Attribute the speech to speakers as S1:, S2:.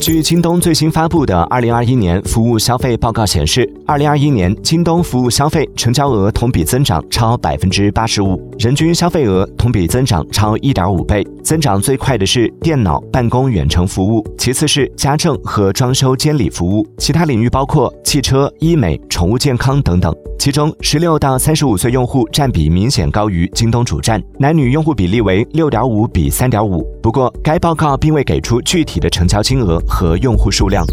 S1: 据京东最新发布的二零二一年服务消费报告显示，二零二一年京东服务消费成交额同比增长超百分之八十五，人均消费额同比增长超一点五倍。增长最快的是电脑办公远程服务，其次是家政和装修监理服务，其他领域包括汽车、医美、宠物健康等等。其中，十六到三十五岁用户占比明显高于京东主站，男女用户比例为六点五比三点五。不过，该报告并未给出具体的成交金额和用户数量。